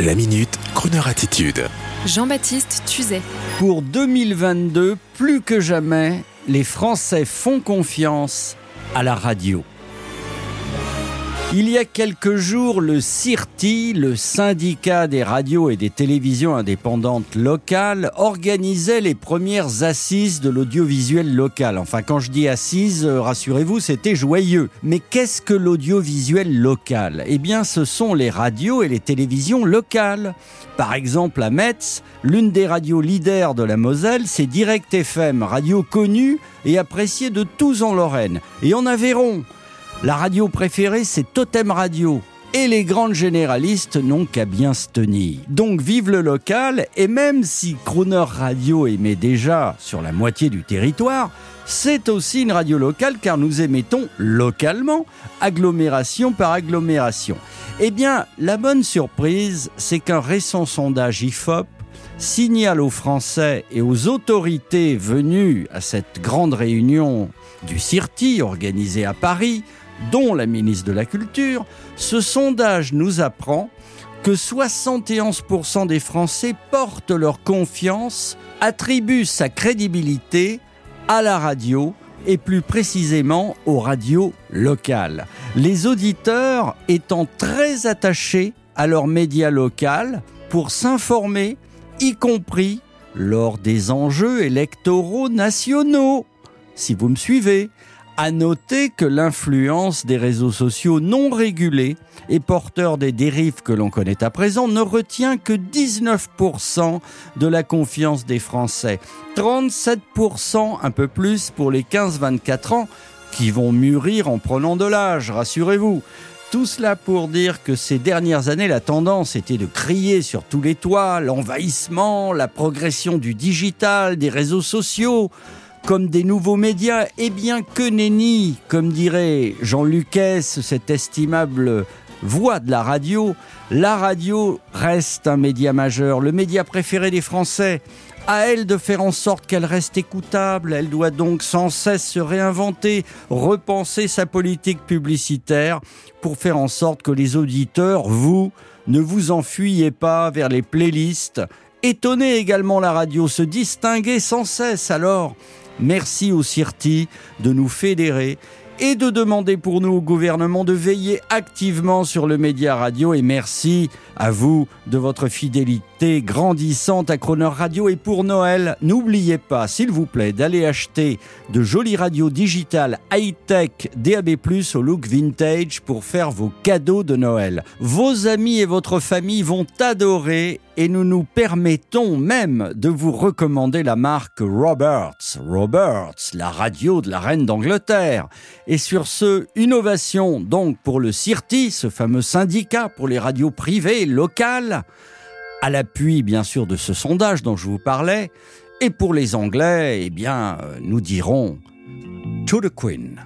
La minute, Kroneur attitude. Jean-Baptiste Tuzet. Pour 2022, plus que jamais, les Français font confiance à la radio. Il y a quelques jours, le CIRTI, le syndicat des radios et des télévisions indépendantes locales, organisait les premières assises de l'audiovisuel local. Enfin, quand je dis assises, euh, rassurez-vous, c'était joyeux. Mais qu'est-ce que l'audiovisuel local? Eh bien, ce sont les radios et les télévisions locales. Par exemple, à Metz, l'une des radios leaders de la Moselle, c'est Direct FM, radio connue et appréciée de tous en Lorraine. Et en Aveyron, la radio préférée, c'est Totem Radio. Et les grandes généralistes n'ont qu'à bien se tenir. Donc vive le local, et même si Crooner Radio émet déjà sur la moitié du territoire, c'est aussi une radio locale car nous émettons localement, agglomération par agglomération. Eh bien, la bonne surprise, c'est qu'un récent sondage IFOP signale aux Français et aux autorités venues à cette grande réunion du CIRTI organisée à Paris dont la ministre de la Culture, ce sondage nous apprend que 71% des Français portent leur confiance, attribuent sa crédibilité à la radio et plus précisément aux radios locales. Les auditeurs étant très attachés à leur média local pour s'informer, y compris lors des enjeux électoraux nationaux. Si vous me suivez, à noter que l'influence des réseaux sociaux non régulés et porteurs des dérives que l'on connaît à présent ne retient que 19% de la confiance des Français. 37% un peu plus pour les 15-24 ans qui vont mûrir en prenant de l'âge, rassurez-vous. Tout cela pour dire que ces dernières années, la tendance était de crier sur tous les toits l'envahissement, la progression du digital, des réseaux sociaux comme des nouveaux médias, et bien que nenni, comme dirait Jean Lucas, cette estimable voix de la radio, la radio reste un média majeur, le média préféré des Français. À elle de faire en sorte qu'elle reste écoutable, elle doit donc sans cesse se réinventer, repenser sa politique publicitaire pour faire en sorte que les auditeurs, vous, ne vous enfuyez pas vers les playlists. Étonnez également la radio, se distinguer sans cesse alors Merci au CIRTI de nous fédérer et de demander pour nous au gouvernement de veiller activement sur le média radio. Et merci à vous de votre fidélité grandissante à Croner Radio et pour Noël, n'oubliez pas s'il vous plaît d'aller acheter de jolies radios digitales high-tech DAB+ au look vintage pour faire vos cadeaux de Noël. Vos amis et votre famille vont adorer et nous nous permettons même de vous recommander la marque Roberts. Roberts, la radio de la reine d'Angleterre. Et sur ce, innovation donc pour le CIRTI, ce fameux syndicat pour les radios privées locales, à l'appui bien sûr de ce sondage dont je vous parlais. Et pour les Anglais, eh bien, nous dirons To the Queen.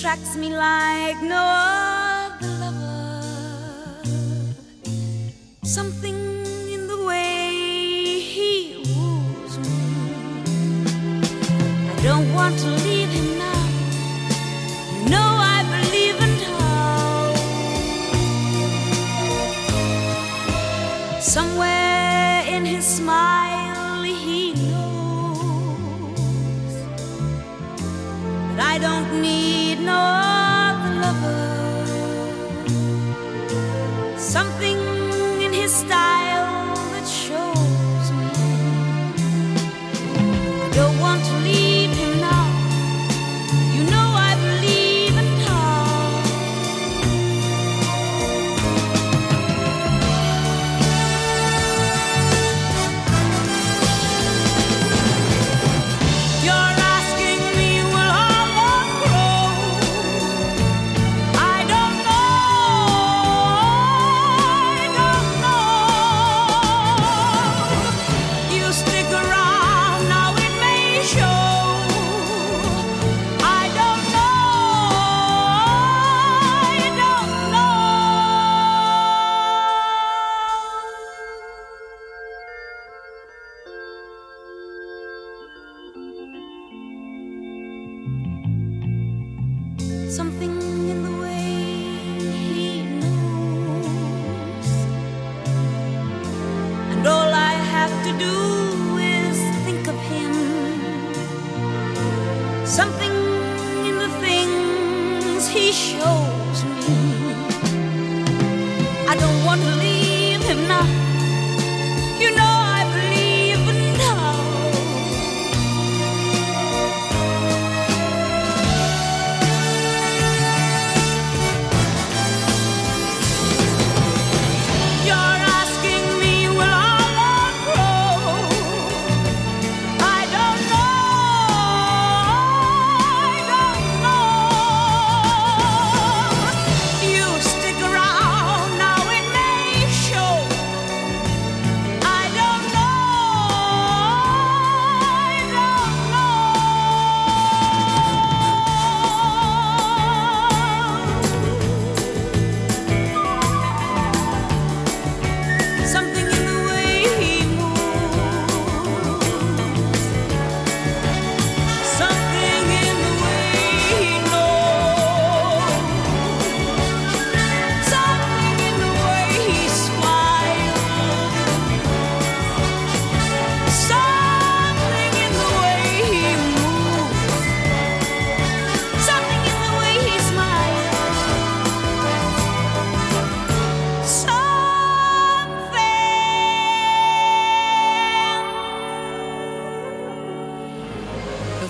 attracts me like no other lover. Something in the way he woos me. I don't want to leave other lover. Something something